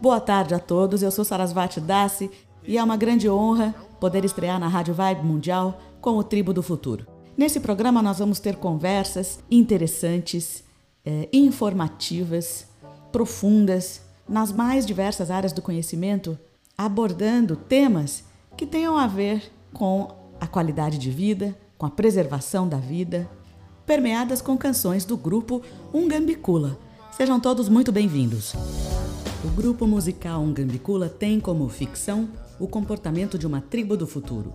Boa tarde a todos, eu sou Sarasvati Dassi e é uma grande honra poder estrear na Rádio Vibe Mundial com o Tribo do Futuro. Nesse programa nós vamos ter conversas interessantes, eh, informativas, profundas, nas mais diversas áreas do conhecimento, abordando temas que tenham a ver com a qualidade de vida, com a preservação da vida, permeadas com canções do grupo Ungambicula. Sejam todos muito bem-vindos. O grupo musical Ungambicula tem como ficção o comportamento de uma tribo do futuro.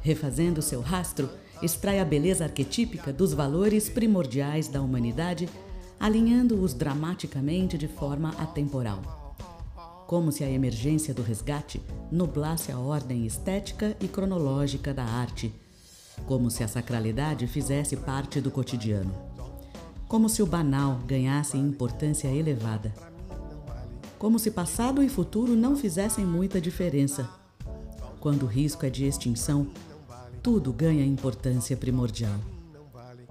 Refazendo seu rastro, extrai a beleza arquetípica dos valores primordiais da humanidade, alinhando-os dramaticamente de forma atemporal. Como se a emergência do resgate nublasse a ordem estética e cronológica da arte como se a sacralidade fizesse parte do cotidiano, como se o banal ganhasse importância elevada, como se passado e futuro não fizessem muita diferença. Quando o risco é de extinção, tudo ganha importância primordial.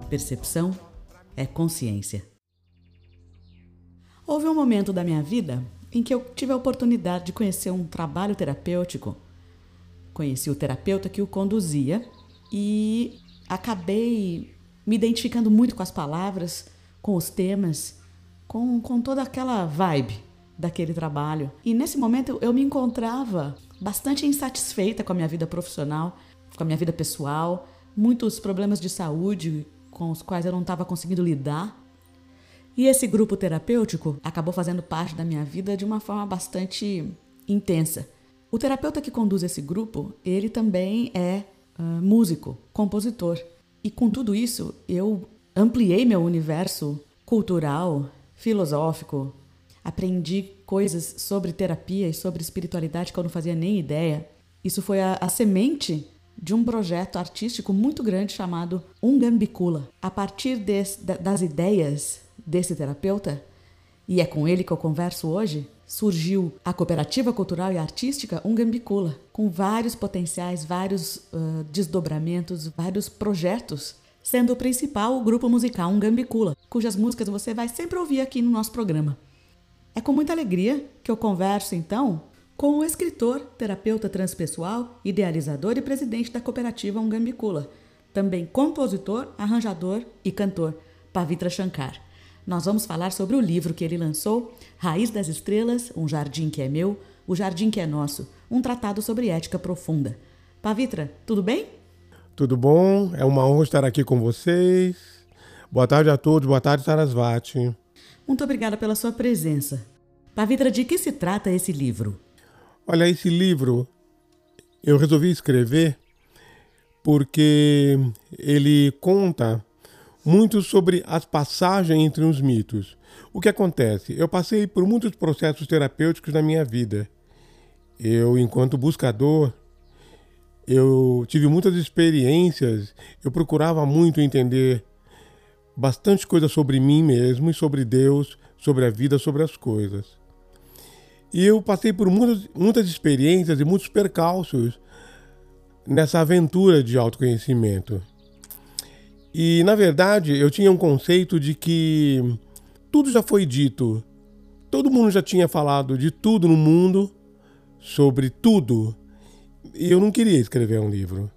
Percepção é consciência. Houve um momento da minha vida em que eu tive a oportunidade de conhecer um trabalho terapêutico. Conheci o terapeuta que o conduzia e acabei me identificando muito com as palavras, com os temas, com, com toda aquela vibe daquele trabalho. E nesse momento eu me encontrava bastante insatisfeita com a minha vida profissional, com a minha vida pessoal, muitos problemas de saúde com os quais eu não estava conseguindo lidar. E esse grupo terapêutico acabou fazendo parte da minha vida de uma forma bastante intensa. O terapeuta que conduz esse grupo, ele também é uh, músico, compositor. E com tudo isso, eu ampliei meu universo cultural, filosófico, aprendi coisas sobre terapia e sobre espiritualidade que eu não fazia nem ideia. Isso foi a, a semente de um projeto artístico muito grande chamado Ungambicula. A partir des, das ideias desse terapeuta, e é com ele que eu converso hoje, surgiu a Cooperativa Cultural e Artística Ungambicula, com vários potenciais, vários uh, desdobramentos, vários projetos, sendo o principal o grupo musical Ungambicula, cujas músicas você vai sempre ouvir aqui no nosso programa. É com muita alegria que eu converso, então, com o escritor, terapeuta transpessoal, idealizador e presidente da cooperativa Ungambicula, também compositor, arranjador e cantor, Pavitra Shankar. Nós vamos falar sobre o livro que ele lançou, Raiz das Estrelas, Um Jardim que é Meu, O Jardim que é Nosso, um tratado sobre ética profunda. Pavitra, tudo bem? Tudo bom, é uma honra estar aqui com vocês. Boa tarde a todos, boa tarde, Sarasvati. Muito obrigada pela sua presença. Pavitra, de que se trata esse livro? Olha, esse livro eu resolvi escrever porque ele conta muito sobre as passagens entre os mitos. O que acontece? Eu passei por muitos processos terapêuticos na minha vida. Eu, enquanto buscador, eu tive muitas experiências, eu procurava muito entender bastante coisa sobre mim mesmo e sobre Deus, sobre a vida, sobre as coisas. E eu passei por muitas, muitas experiências e muitos percalços nessa aventura de autoconhecimento. E, na verdade, eu tinha um conceito de que tudo já foi dito. Todo mundo já tinha falado de tudo no mundo, sobre tudo. E eu não queria escrever um livro.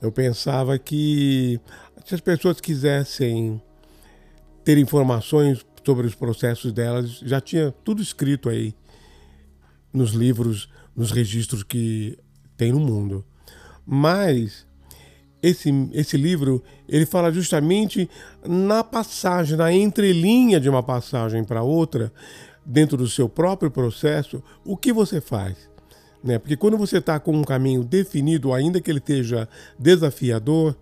Eu pensava que se as pessoas quisessem ter informações sobre os processos delas, já tinha tudo escrito aí nos livros, nos registros que tem no mundo. Mas esse, esse livro ele fala justamente na passagem, na entrelinha de uma passagem para outra, dentro do seu próprio processo, o que você faz. Né? Porque quando você está com um caminho definido, ainda que ele esteja desafiador,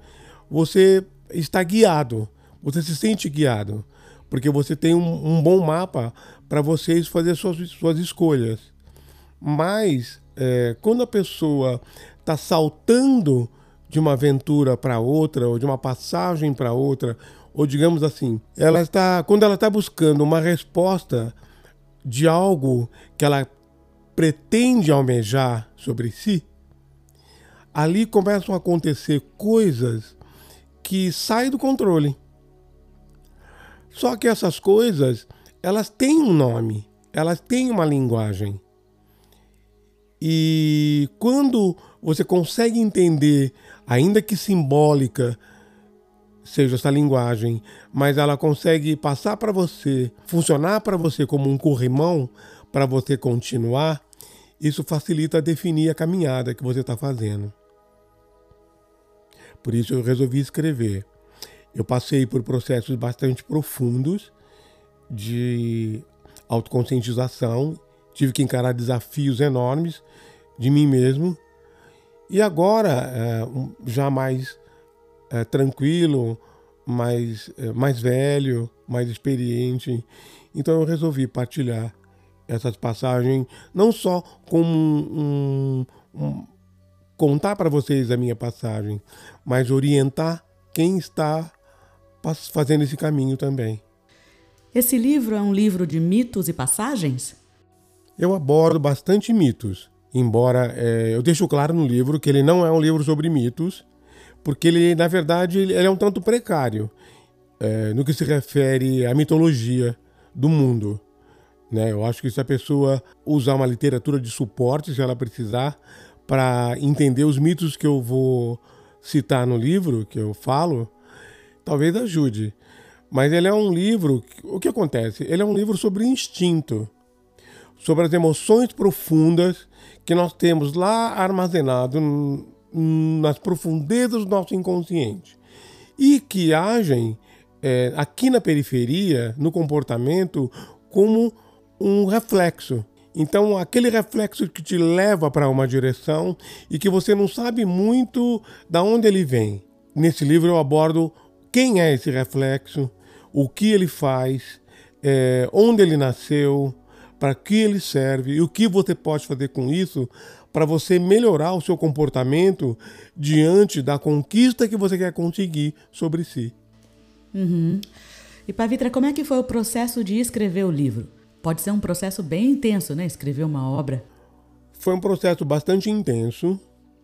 você está guiado, você se sente guiado, porque você tem um, um bom mapa para vocês fazer suas, suas escolhas. Mas é, quando a pessoa está saltando de uma aventura para outra, ou de uma passagem para outra, ou digamos assim, ela está quando ela está buscando uma resposta de algo que ela pretende almejar sobre si, ali começam a acontecer coisas que saem do controle. Só que essas coisas, elas têm um nome, elas têm uma linguagem. E quando você consegue entender, ainda que simbólica, seja essa linguagem, mas ela consegue passar para você, funcionar para você como um corrimão para você continuar, isso facilita definir a caminhada que você está fazendo. Por isso eu resolvi escrever. Eu passei por processos bastante profundos de autoconscientização, tive que encarar desafios enormes de mim mesmo. E agora, é, já mais é, tranquilo, mais, é, mais velho, mais experiente, então eu resolvi partilhar essas passagens, não só como um, um, um contar para vocês a minha passagem, mas orientar quem está fazendo esse caminho também. Esse livro é um livro de mitos e passagens? Eu abordo bastante mitos, embora é, eu deixo claro no livro que ele não é um livro sobre mitos, porque ele, na verdade, ele é um tanto precário é, no que se refere à mitologia do mundo. Né? Eu acho que se a pessoa usar uma literatura de suporte, se ela precisar, para entender os mitos que eu vou citar no livro, que eu falo, talvez ajude. Mas ele é um livro. O que acontece? Ele é um livro sobre instinto, sobre as emoções profundas que nós temos lá armazenado nas profundezas do nosso inconsciente e que agem é, aqui na periferia, no comportamento, como um reflexo. Então, aquele reflexo que te leva para uma direção e que você não sabe muito da onde ele vem. Nesse livro eu abordo quem é esse reflexo, o que ele faz, é, onde ele nasceu, para que ele serve e o que você pode fazer com isso para você melhorar o seu comportamento diante da conquista que você quer conseguir sobre si. Uhum. E Pavitra, como é que foi o processo de escrever o livro? Pode ser um processo bem intenso, né? Escrever uma obra. Foi um processo bastante intenso.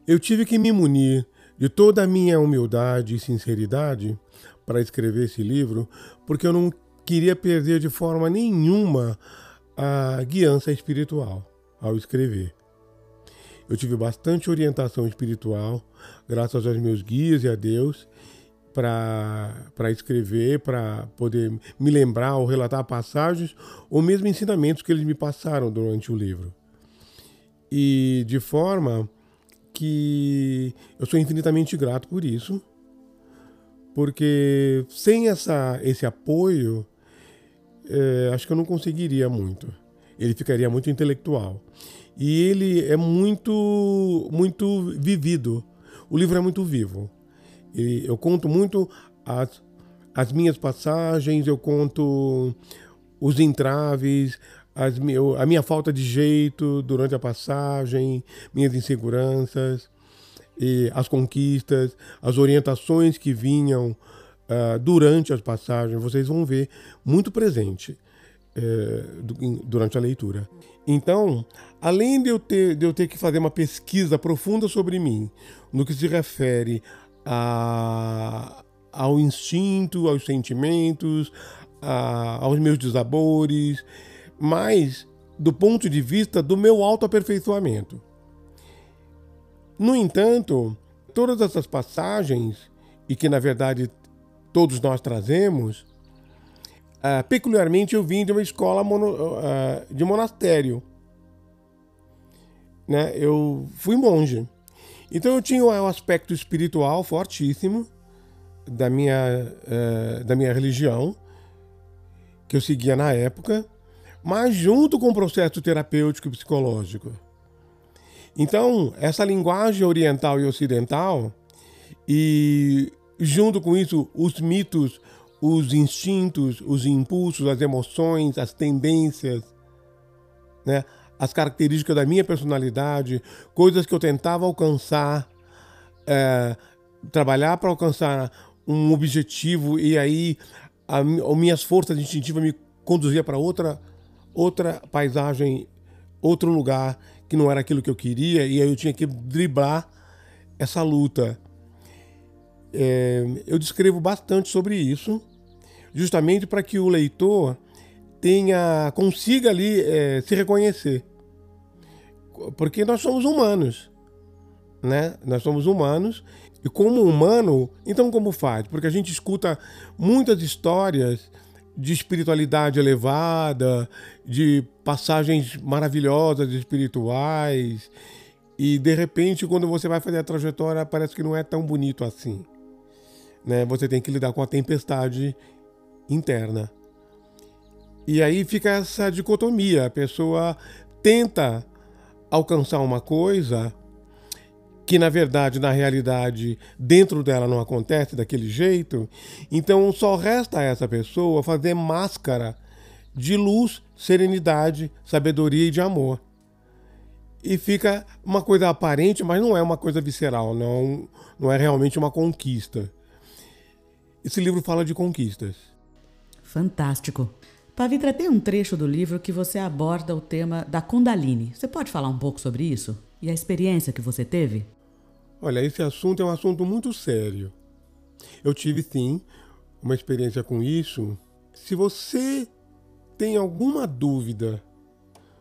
Eu tive que me munir de toda a minha humildade e sinceridade para escrever esse livro, porque eu não queria perder de forma nenhuma a guiança espiritual ao escrever. Eu tive bastante orientação espiritual, graças aos meus guias e a Deus, para escrever, para poder me lembrar ou relatar passagens ou mesmo ensinamentos que eles me passaram durante o livro. E de forma que eu sou infinitamente grato por isso, porque sem essa, esse apoio, é, acho que eu não conseguiria muito. Ele ficaria muito intelectual. E ele é muito, muito vivido. O livro é muito vivo. E eu conto muito as, as minhas passagens, eu conto os entraves, as, a minha falta de jeito durante a passagem, minhas inseguranças, e as conquistas, as orientações que vinham uh, durante as passagens, vocês vão ver muito presente uh, durante a leitura. Então, além de eu, ter, de eu ter que fazer uma pesquisa profunda sobre mim, no que se refere a, ao instinto, aos sentimentos, a, aos meus desabores, mas do ponto de vista do meu autoaperfeiçoamento. No entanto, todas essas passagens, e que na verdade todos nós trazemos, uh, peculiarmente eu vim de uma escola mono, uh, de monastério. Né? Eu fui monge. Então eu tinha um aspecto espiritual fortíssimo da minha, uh, da minha religião, que eu seguia na época, mas junto com o processo terapêutico e psicológico. Então, essa linguagem oriental e ocidental, e junto com isso, os mitos, os instintos, os impulsos, as emoções, as tendências, né? As características da minha personalidade, coisas que eu tentava alcançar, é, trabalhar para alcançar um objetivo e aí a, as minhas forças instintivas me conduzia para outra outra paisagem, outro lugar que não era aquilo que eu queria e aí eu tinha que driblar essa luta. É, eu descrevo bastante sobre isso, justamente para que o leitor tenha consiga ali é, se reconhecer. Porque nós somos humanos, né? Nós somos humanos e como humano, então como faz? Porque a gente escuta muitas histórias de espiritualidade elevada, de passagens maravilhosas espirituais, e de repente, quando você vai fazer a trajetória, parece que não é tão bonito assim. Né? Você tem que lidar com a tempestade interna. E aí fica essa dicotomia: a pessoa tenta alcançar uma coisa que na verdade, na realidade, dentro dela não acontece daquele jeito, então só resta a essa pessoa fazer máscara de luz, serenidade, sabedoria e de amor. E fica uma coisa aparente, mas não é uma coisa visceral, não, não é realmente uma conquista. Esse livro fala de conquistas. Fantástico. Pavitra, tem um trecho do livro que você aborda o tema da Kundalini. Você pode falar um pouco sobre isso? E a experiência que você teve? Olha, esse assunto é um assunto muito sério. Eu tive sim uma experiência com isso. Se você tem alguma dúvida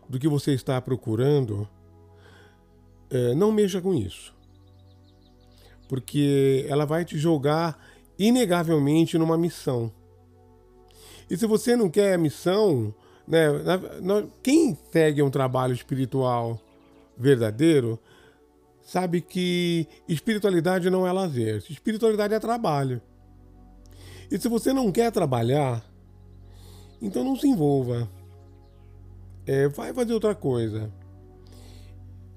do que você está procurando, é, não mexa com isso. Porque ela vai te jogar inegavelmente numa missão. E se você não quer missão, né, quem segue um trabalho espiritual verdadeiro sabe que espiritualidade não é lazer, espiritualidade é trabalho. E se você não quer trabalhar, então não se envolva. É, vai fazer outra coisa.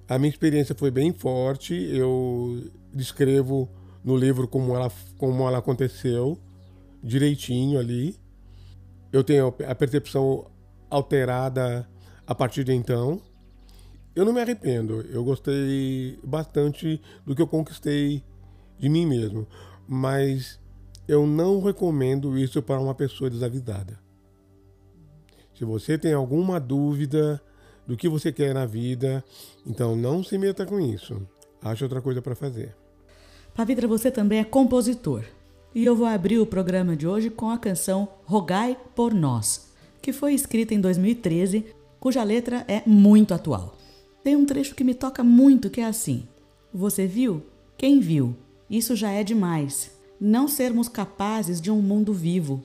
A minha experiência foi bem forte. Eu descrevo no livro como ela, como ela aconteceu, direitinho ali. Eu tenho a percepção alterada a partir de então. Eu não me arrependo. Eu gostei bastante do que eu conquistei de mim mesmo. Mas eu não recomendo isso para uma pessoa desavisada. Se você tem alguma dúvida do que você quer na vida, então não se meta com isso. Ache outra coisa para fazer. Pavitra, você também é compositor. E eu vou abrir o programa de hoje com a canção Rogai por Nós, que foi escrita em 2013, cuja letra é muito atual. Tem um trecho que me toca muito que é assim: Você viu? Quem viu? Isso já é demais. Não sermos capazes de um mundo vivo.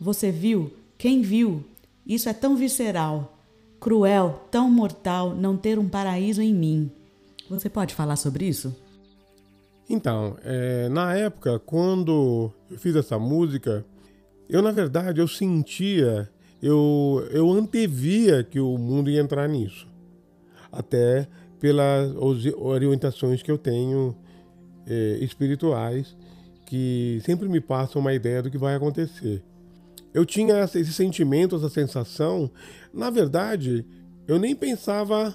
Você viu? Quem viu? Isso é tão visceral, cruel, tão mortal não ter um paraíso em mim. Você pode falar sobre isso? Então, é, na época, quando eu fiz essa música, eu na verdade eu sentia, eu, eu antevia que o mundo ia entrar nisso até pelas orientações que eu tenho é, espirituais, que sempre me passam uma ideia do que vai acontecer. Eu tinha esse sentimento, essa sensação. Na verdade, eu nem pensava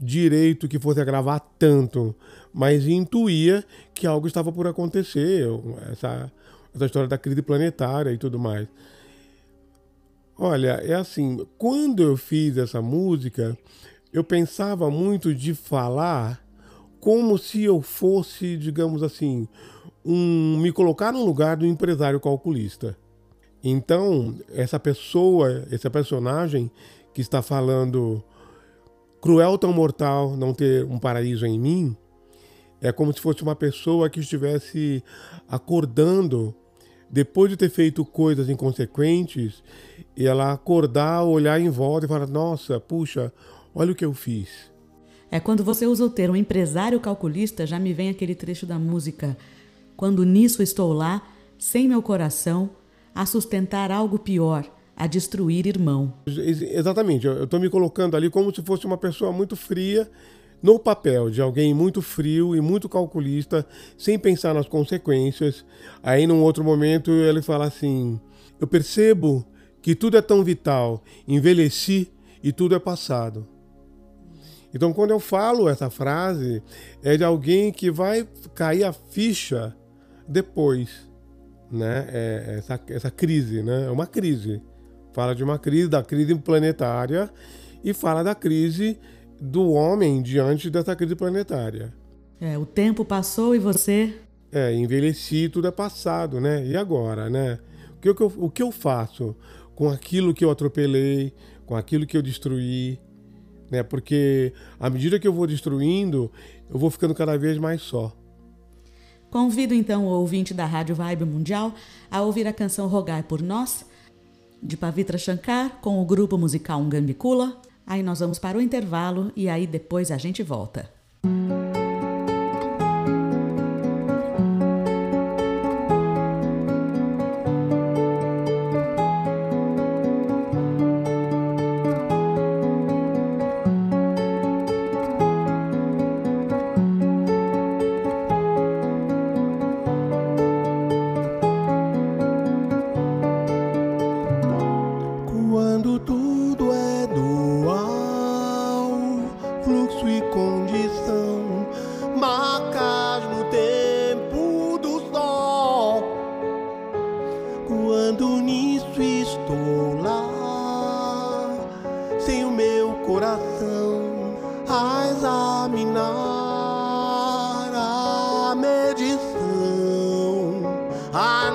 direito que fosse agravar tanto, mas intuía que algo estava por acontecer, essa, essa história da crise planetária e tudo mais. Olha, é assim, quando eu fiz essa música, eu pensava muito de falar como se eu fosse, digamos assim, um, me colocar no lugar do empresário calculista. Então, essa pessoa, esse personagem que está falando cruel tão mortal não ter um paraíso em mim, é como se fosse uma pessoa que estivesse acordando depois de ter feito coisas inconsequentes, e ela acordar, olhar em volta e falar: Nossa, puxa, Olha o que eu fiz. É quando você usa o termo empresário calculista, já me vem aquele trecho da música. Quando nisso estou lá, sem meu coração, a sustentar algo pior, a destruir irmão. Exatamente, eu estou me colocando ali como se fosse uma pessoa muito fria, no papel de alguém muito frio e muito calculista, sem pensar nas consequências. Aí, num outro momento, ele fala assim: Eu percebo que tudo é tão vital, envelheci e tudo é passado. Então, quando eu falo essa frase, é de alguém que vai cair a ficha depois, né? É essa, essa crise, né? É uma crise. Fala de uma crise, da crise planetária e fala da crise do homem diante dessa crise planetária. É, o tempo passou e você. É, envelheci, tudo é passado, né? E agora, né? O que, eu, o que eu faço? com aquilo que eu atropelei, com aquilo que eu destruí, né? Porque à medida que eu vou destruindo, eu vou ficando cada vez mais só. Convido então o ouvinte da Rádio Vibe Mundial a ouvir a canção Rogai por Nós, de Pavitra Shankar, com o grupo musical Ungambicula. Aí nós vamos para o intervalo e aí depois a gente volta. coração a examinar a medição. A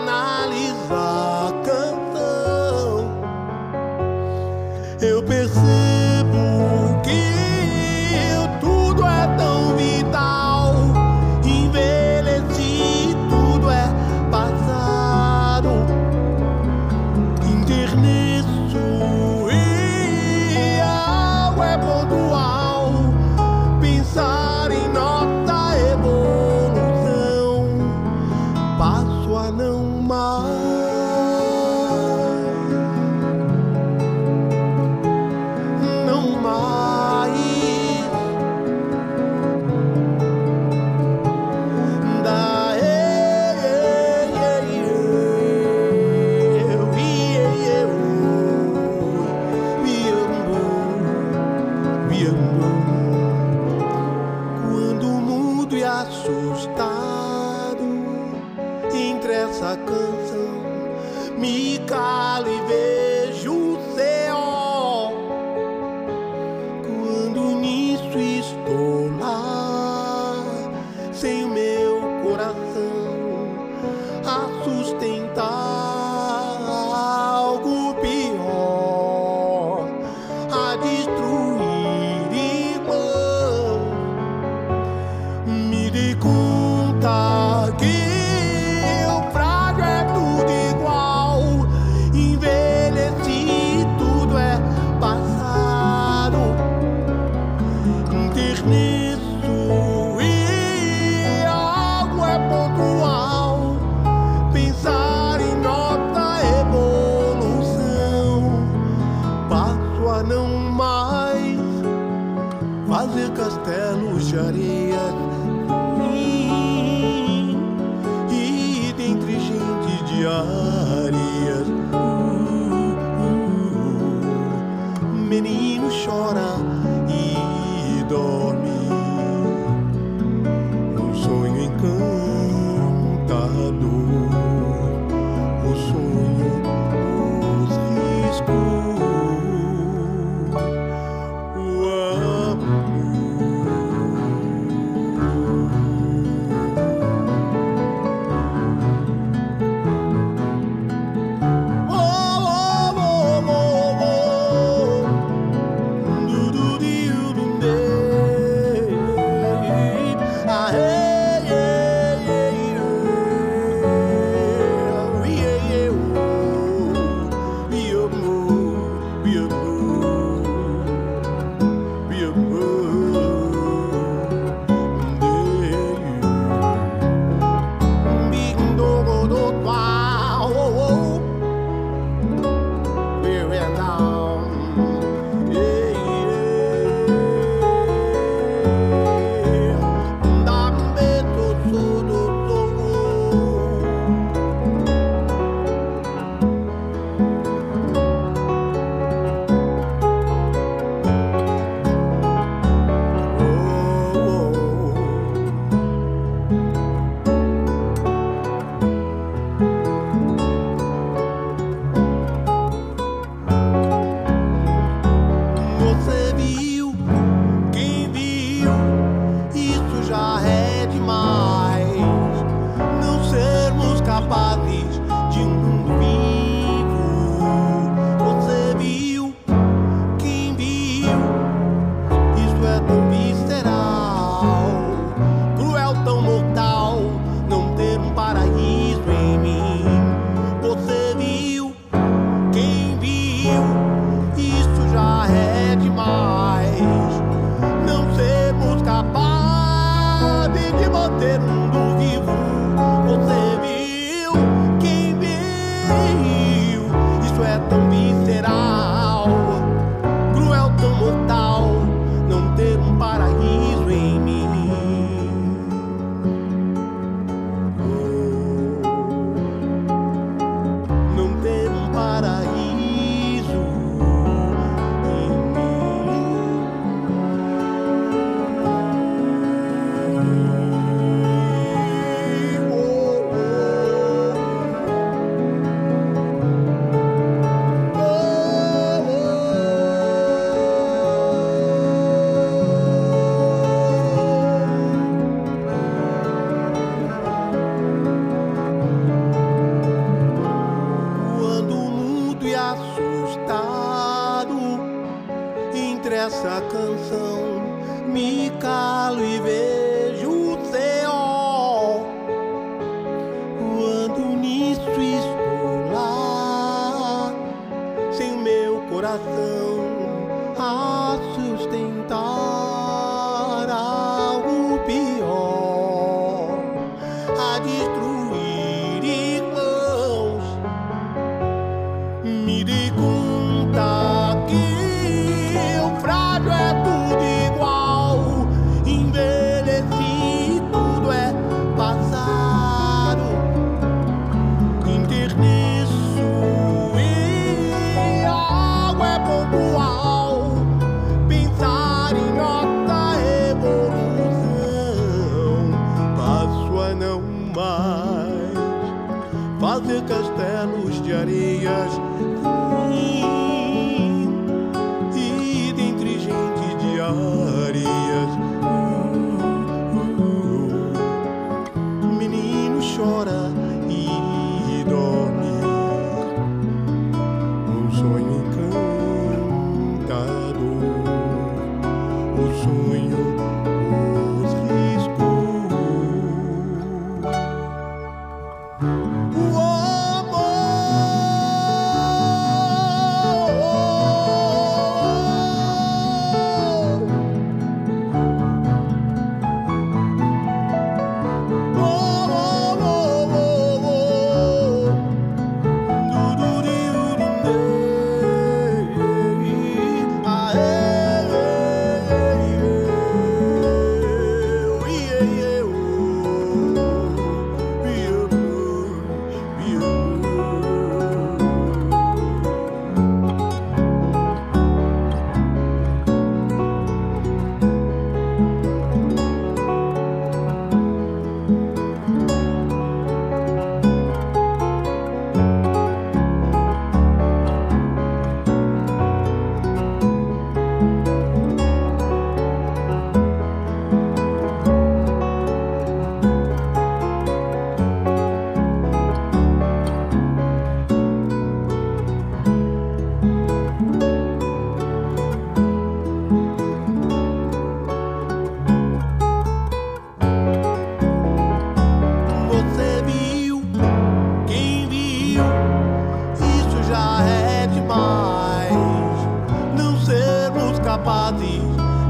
padre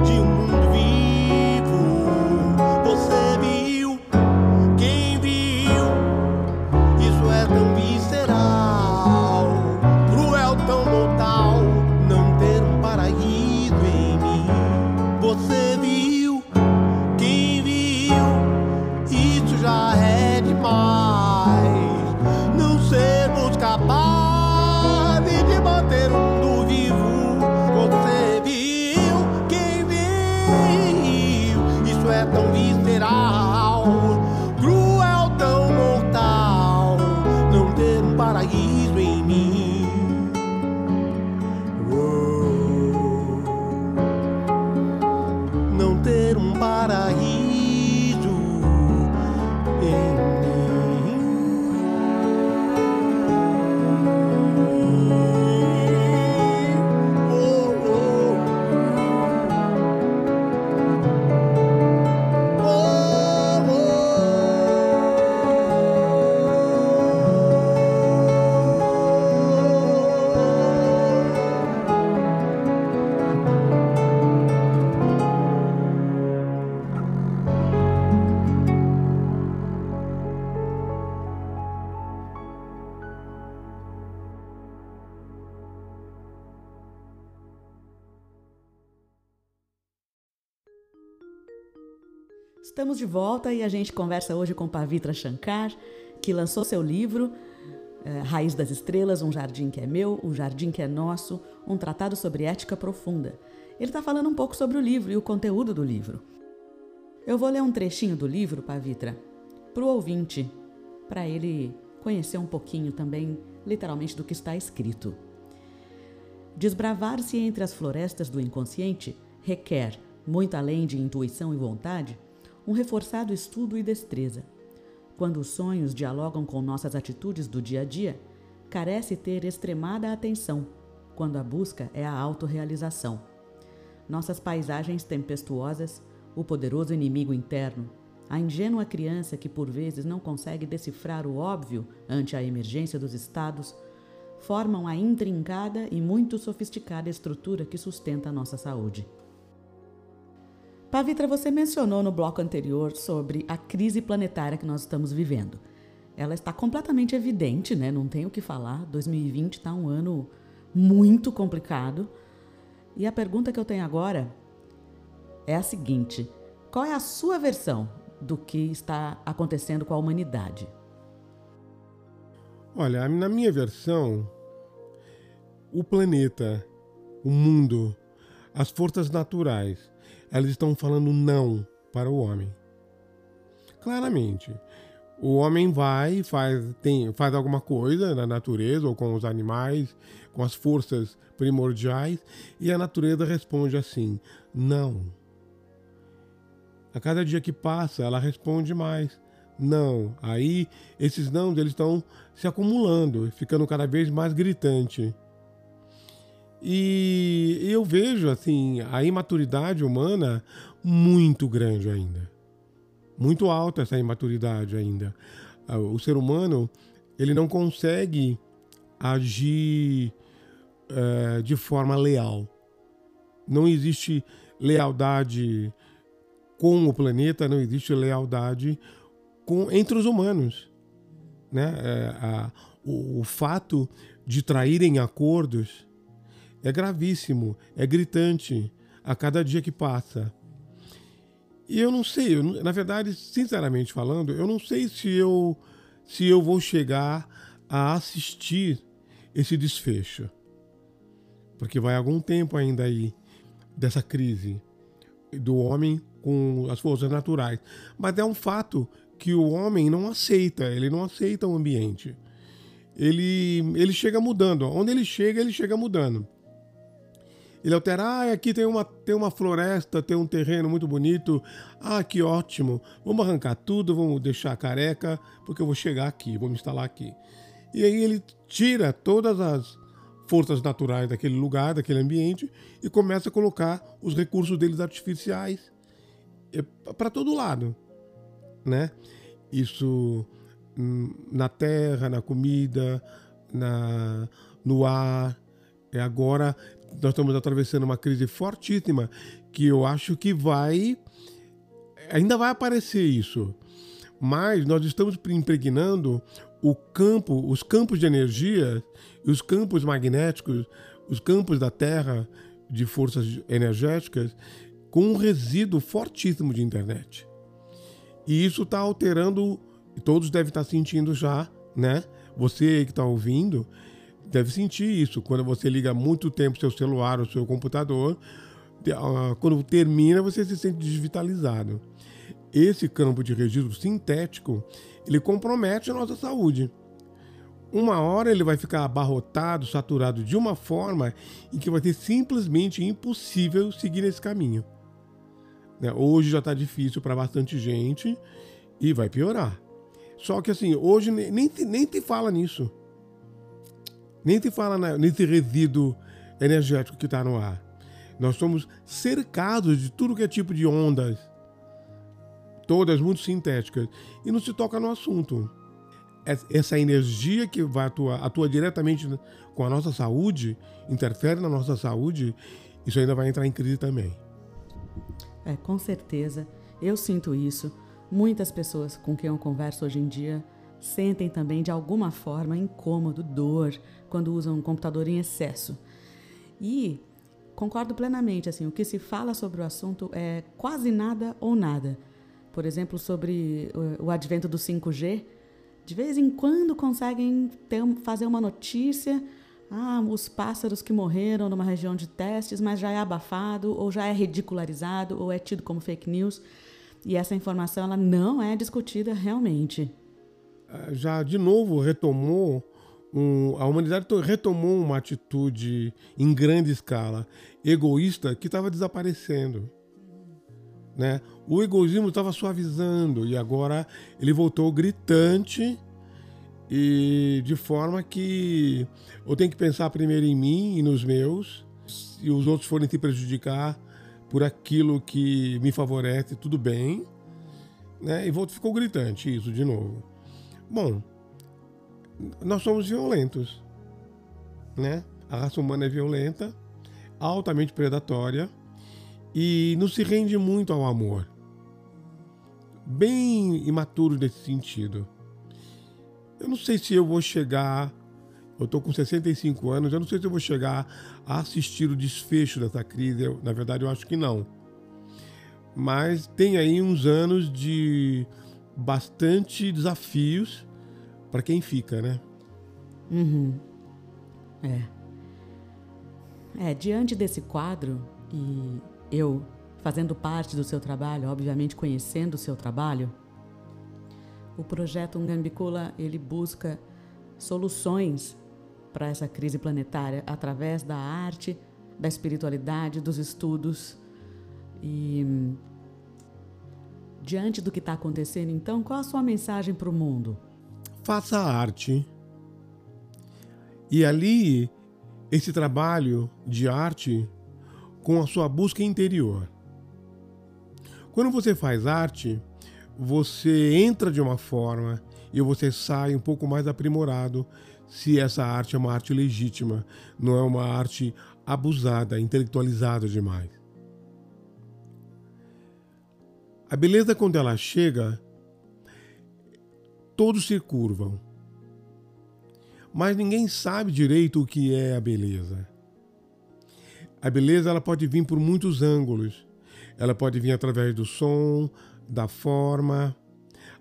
de um de volta e a gente conversa hoje com Pavitra Shankar, que lançou seu livro eh, Raiz das Estrelas, Um Jardim que é Meu, Um Jardim que é Nosso, um tratado sobre ética profunda. Ele está falando um pouco sobre o livro e o conteúdo do livro. Eu vou ler um trechinho do livro, Pavitra, para o ouvinte, para ele conhecer um pouquinho também, literalmente, do que está escrito. Desbravar-se entre as florestas do inconsciente requer, muito além de intuição e vontade, um reforçado estudo e destreza. Quando os sonhos dialogam com nossas atitudes do dia a dia, carece ter extremada atenção, quando a busca é a autorrealização. Nossas paisagens tempestuosas, o poderoso inimigo interno, a ingênua criança que por vezes não consegue decifrar o óbvio ante a emergência dos estados, formam a intrincada e muito sofisticada estrutura que sustenta a nossa saúde. Pavitra, você mencionou no bloco anterior sobre a crise planetária que nós estamos vivendo. Ela está completamente evidente, né? Não tem o que falar. 2020 está um ano muito complicado. E a pergunta que eu tenho agora é a seguinte: qual é a sua versão do que está acontecendo com a humanidade? Olha, na minha versão, o planeta, o mundo, as forças naturais, elas estão falando não para o homem. Claramente. O homem vai faz, tem, faz alguma coisa na natureza ou com os animais, com as forças primordiais, e a natureza responde assim: não. A cada dia que passa, ela responde mais. Não. Aí, esses não, eles estão se acumulando, ficando cada vez mais gritante. E eu vejo assim a imaturidade humana muito grande ainda. Muito alta essa imaturidade ainda. Ah, o ser humano, ele não consegue agir é, de forma leal. Não existe lealdade com o planeta, não existe lealdade com, entre os humanos. Né? É, a, o, o fato de traírem acordos é gravíssimo, é gritante a cada dia que passa. E eu não sei, eu, na verdade, sinceramente falando, eu não sei se eu se eu vou chegar a assistir esse desfecho. Porque vai algum tempo ainda aí dessa crise do homem com as forças naturais. Mas é um fato que o homem não aceita, ele não aceita o ambiente. Ele, ele chega mudando. Onde ele chega, ele chega mudando. Ele altera, ah, aqui tem uma, tem uma floresta, tem um terreno muito bonito. Ah, que ótimo. Vamos arrancar tudo, vamos deixar careca, porque eu vou chegar aqui, vou me instalar aqui. E aí ele tira todas as forças naturais daquele lugar, daquele ambiente, e começa a colocar os recursos deles artificiais para todo lado, né? Isso hum, na terra, na comida, na, no ar. E agora nós estamos atravessando uma crise fortíssima que eu acho que vai. Ainda vai aparecer isso. Mas nós estamos impregnando o campo, os campos de energia, os campos magnéticos, os campos da Terra de forças energéticas com um resíduo fortíssimo de internet. E isso está alterando, todos devem estar tá sentindo já, né? Você que está ouvindo, deve sentir isso. Quando você liga muito tempo seu celular ou seu computador, ah, quando termina, você se sente desvitalizado. Esse campo de registro sintético, ele compromete a nossa saúde. Uma hora ele vai ficar abarrotado, saturado de uma forma em que vai ser simplesmente impossível seguir esse caminho. Né? Hoje já está difícil para bastante gente e vai piorar. Só que assim, hoje nem, nem te fala nisso nem te fala na, nesse resíduo energético que está no ar. Nós somos cercados de tudo que é tipo de ondas, todas muito sintéticas, e não se toca no assunto. Essa energia que vai atuar, atua diretamente com a nossa saúde, interfere na nossa saúde, isso ainda vai entrar em crise também. É, com certeza. Eu sinto isso. Muitas pessoas com quem eu converso hoje em dia sentem também de alguma forma incômodo, dor quando usam um computador em excesso. E concordo plenamente, assim, o que se fala sobre o assunto é quase nada ou nada. Por exemplo, sobre o advento do 5G, de vez em quando conseguem ter, fazer uma notícia, ah, os pássaros que morreram numa região de testes, mas já é abafado, ou já é ridicularizado, ou é tido como fake news. E essa informação ela não é discutida realmente já de novo retomou um, a humanidade retomou uma atitude em grande escala egoísta que estava desaparecendo. Né? O egoísmo estava suavizando e agora ele voltou gritante e de forma que eu tenho que pensar primeiro em mim e nos meus. Se os outros forem se prejudicar, por aquilo que me favorece, tudo bem. Né? E volta, ficou gritante isso de novo. Bom, nós somos violentos. Né? A raça humana é violenta, altamente predatória e não se rende muito ao amor. Bem imaturo nesse sentido. Eu não sei se eu vou chegar. Eu estou com 65 anos, eu não sei se eu vou chegar a assistir o desfecho dessa crise. Eu, na verdade, eu acho que não. Mas tem aí uns anos de bastante desafios para quem fica, né? Uhum. É. É, diante desse quadro, e eu fazendo parte do seu trabalho, obviamente conhecendo o seu trabalho, o projeto Ungambicula ele busca soluções para essa crise planetária através da arte, da espiritualidade, dos estudos. E diante do que está acontecendo, então, qual a sua mensagem para o mundo? Faça arte. E ali, esse trabalho de arte com a sua busca interior. Quando você faz arte, você entra de uma forma e você sai um pouco mais aprimorado se essa arte é uma arte legítima, não é uma arte abusada, intelectualizada demais. A beleza, quando ela chega, todos se curvam. Mas ninguém sabe direito o que é a beleza. A beleza ela pode vir por muitos ângulos. Ela pode vir através do som, da forma,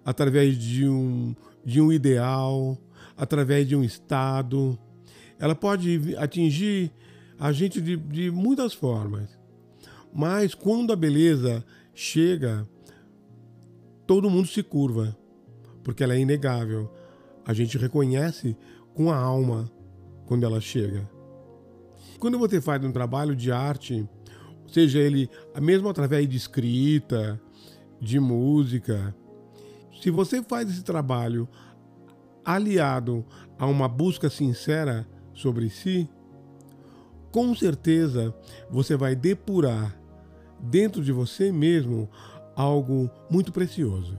através de um, de um ideal, através de um estado. Ela pode atingir a gente de, de muitas formas. Mas quando a beleza chega, todo mundo se curva, porque ela é inegável. A gente reconhece com a alma quando ela chega. Quando você faz um trabalho de arte, seja ele mesmo através de escrita, de música. Se você faz esse trabalho aliado a uma busca sincera sobre si, com certeza você vai depurar dentro de você mesmo algo muito precioso.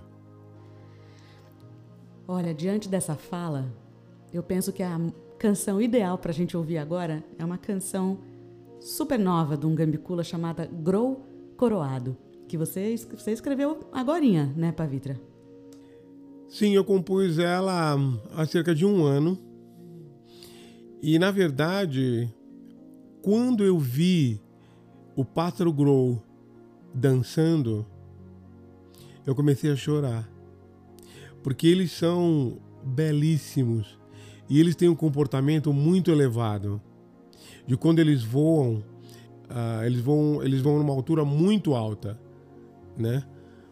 Olha, diante dessa fala, eu penso que a canção ideal para a gente ouvir agora é uma canção super nova de um gambicula chamada Grow Coroado que você, você escreveu agorinha, né, Pavitra? Sim, eu compus ela há cerca de um ano. E, na verdade, quando eu vi o pássaro Grow dançando, eu comecei a chorar. Porque eles são belíssimos e eles têm um comportamento muito elevado. De quando eles voam, uh, eles vão eles vão numa altura muito alta né?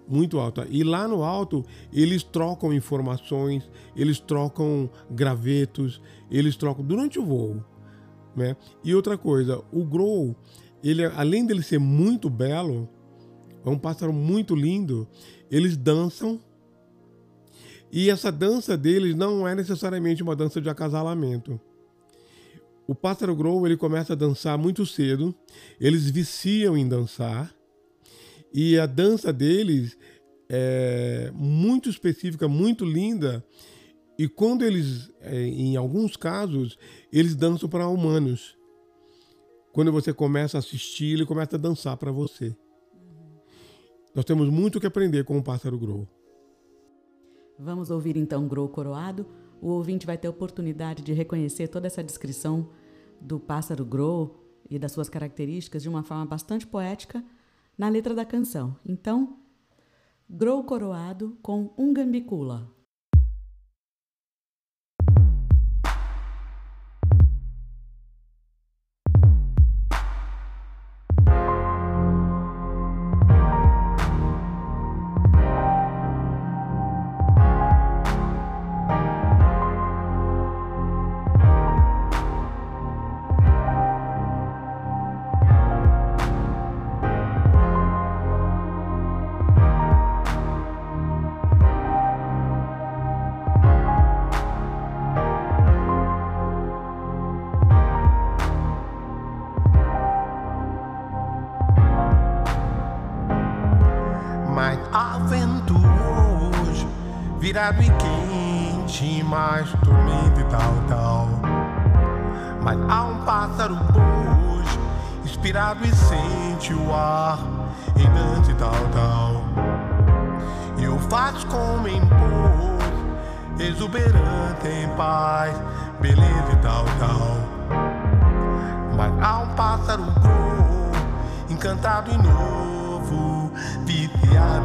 Muito alta. E lá no alto, eles trocam informações, eles trocam gravetos, eles trocam durante o voo, né? E outra coisa, o grow, ele além dele ser muito belo, é um pássaro muito lindo, eles dançam. E essa dança deles não é necessariamente uma dança de acasalamento. O pássaro grow ele começa a dançar muito cedo, eles viciam em dançar e a dança deles é muito específica, muito linda. E quando eles, é, em alguns casos, eles dançam para humanos. Quando você começa a assistir, ele começa a dançar para você. Nós temos muito que aprender com o pássaro grow. Vamos ouvir então Grow Coroado. O ouvinte vai ter oportunidade de reconhecer toda essa descrição do pássaro grow e das suas características de uma forma bastante poética na letra da canção. Então, Grow Coroado com Ungambicula.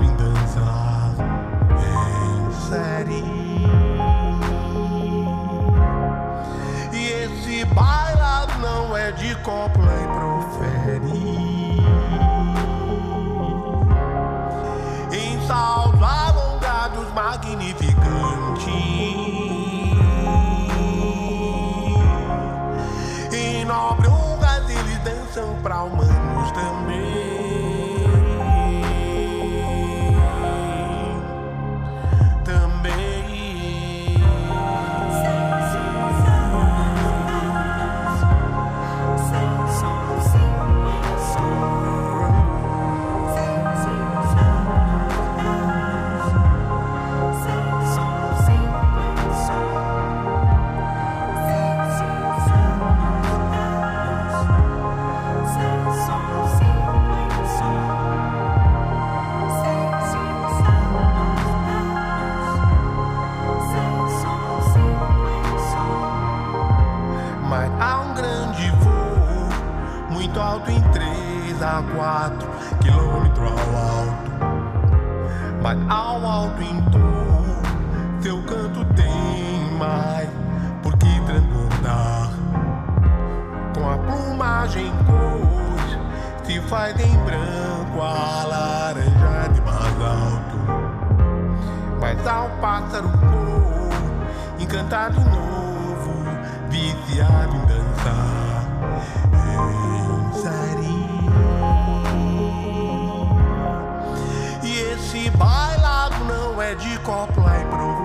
Vingança é série, e esse bailar não é de copo. faz em branco a laranja de mais alto. Mas há um pássaro cor, encantado novo, viciado em dançar. Em sari. E esse bailado não é de copla e pro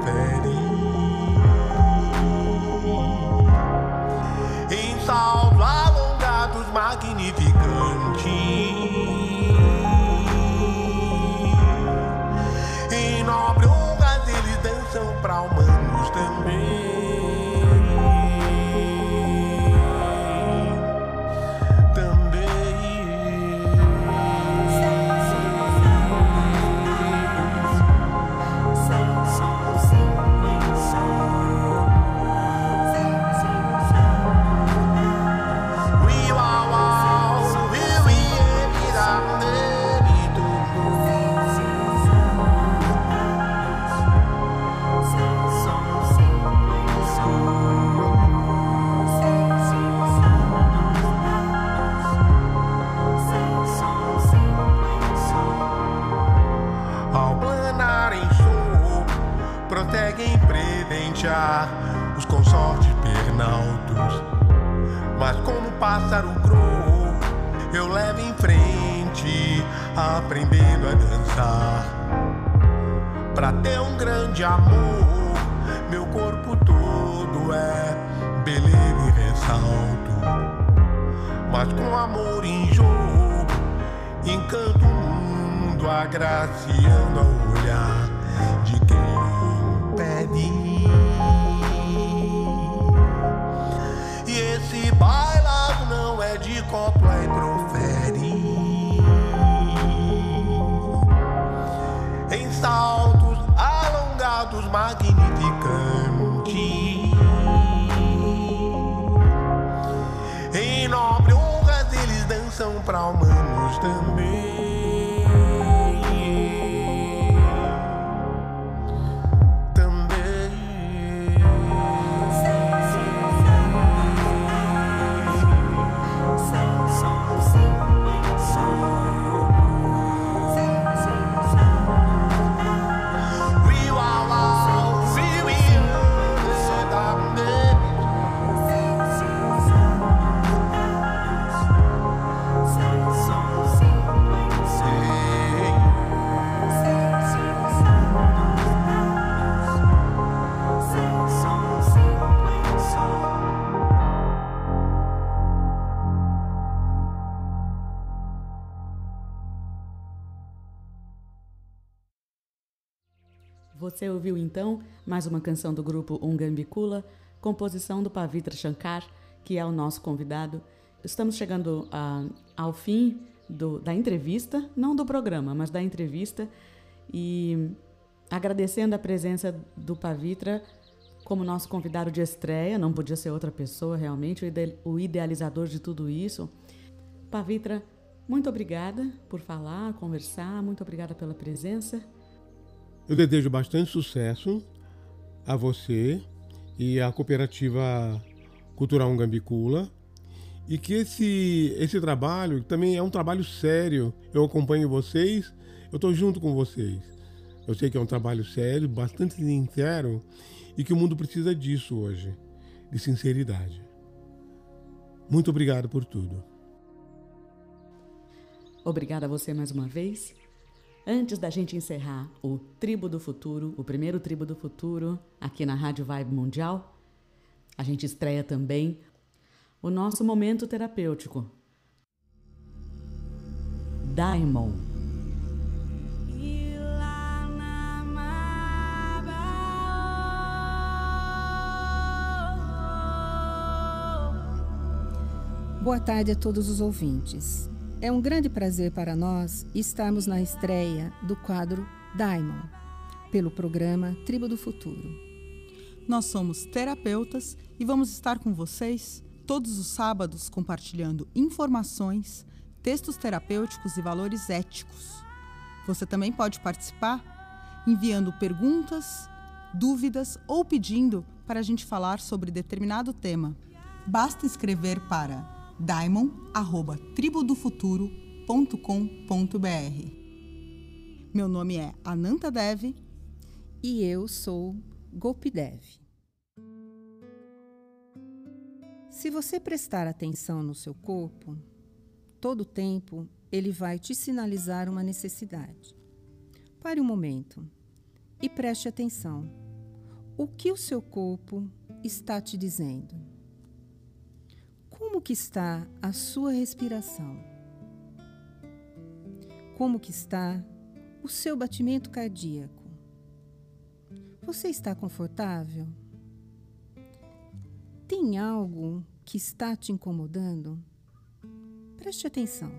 Me. aprendendo a dançar. Pra ter um grande amor, meu corpo todo é beleza e ressalto. Mas com amor em jogo, encanto o mundo, agraciando ao them Você ouviu então mais uma canção do grupo Ungambicula, composição do Pavitra Shankar, que é o nosso convidado. Estamos chegando uh, ao fim do, da entrevista, não do programa, mas da entrevista, e agradecendo a presença do Pavitra como nosso convidado de estreia, não podia ser outra pessoa realmente, o idealizador de tudo isso. Pavitra, muito obrigada por falar, conversar, muito obrigada pela presença. Eu desejo bastante sucesso a você e à cooperativa Cultural Ungambicula e que esse, esse trabalho também é um trabalho sério. Eu acompanho vocês, eu estou junto com vocês. Eu sei que é um trabalho sério, bastante sincero e que o mundo precisa disso hoje, de sinceridade. Muito obrigado por tudo. Obrigada a você mais uma vez. Antes da gente encerrar o Tribo do Futuro, o primeiro Tribo do Futuro, aqui na Rádio Vibe Mundial, a gente estreia também o nosso momento terapêutico. Daimon. Boa tarde a todos os ouvintes. É um grande prazer para nós estarmos na estreia do quadro Daimon, pelo programa Tribo do Futuro. Nós somos terapeutas e vamos estar com vocês todos os sábados compartilhando informações, textos terapêuticos e valores éticos. Você também pode participar enviando perguntas, dúvidas ou pedindo para a gente falar sobre determinado tema. Basta escrever para daimon@tribodofuturo.com.br. Meu nome é Ananta Dev e eu sou Golpidev. Se você prestar atenção no seu corpo, todo tempo ele vai te sinalizar uma necessidade. Pare um momento e preste atenção. O que o seu corpo está te dizendo? Como que está a sua respiração? Como que está o seu batimento cardíaco? Você está confortável? Tem algo que está te incomodando? Preste atenção.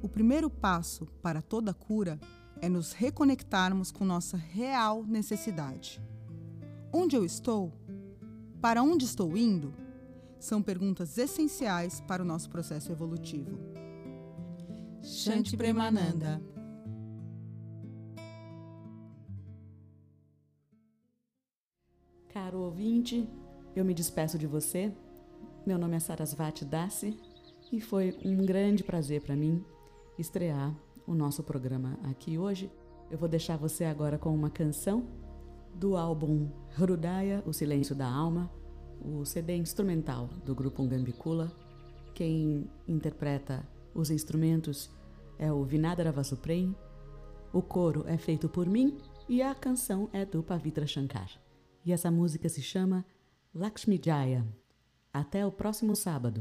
O primeiro passo para toda cura é nos reconectarmos com nossa real necessidade. Onde eu estou? Para onde estou indo? São perguntas essenciais para o nosso processo evolutivo. Shanti Premananda. Caro ouvinte, eu me despeço de você. Meu nome é Sarasvati Dasi e foi um grande prazer para mim estrear o nosso programa aqui hoje. Eu vou deixar você agora com uma canção do álbum Hrudaya, O Silêncio da Alma, o CD instrumental do grupo Ungambicula. Quem interpreta os instrumentos é o Vinadara Vasuprem, o coro é feito por mim e a canção é do Pavitra Shankar. E essa música se chama Lakshmi Jaya. Até o próximo sábado.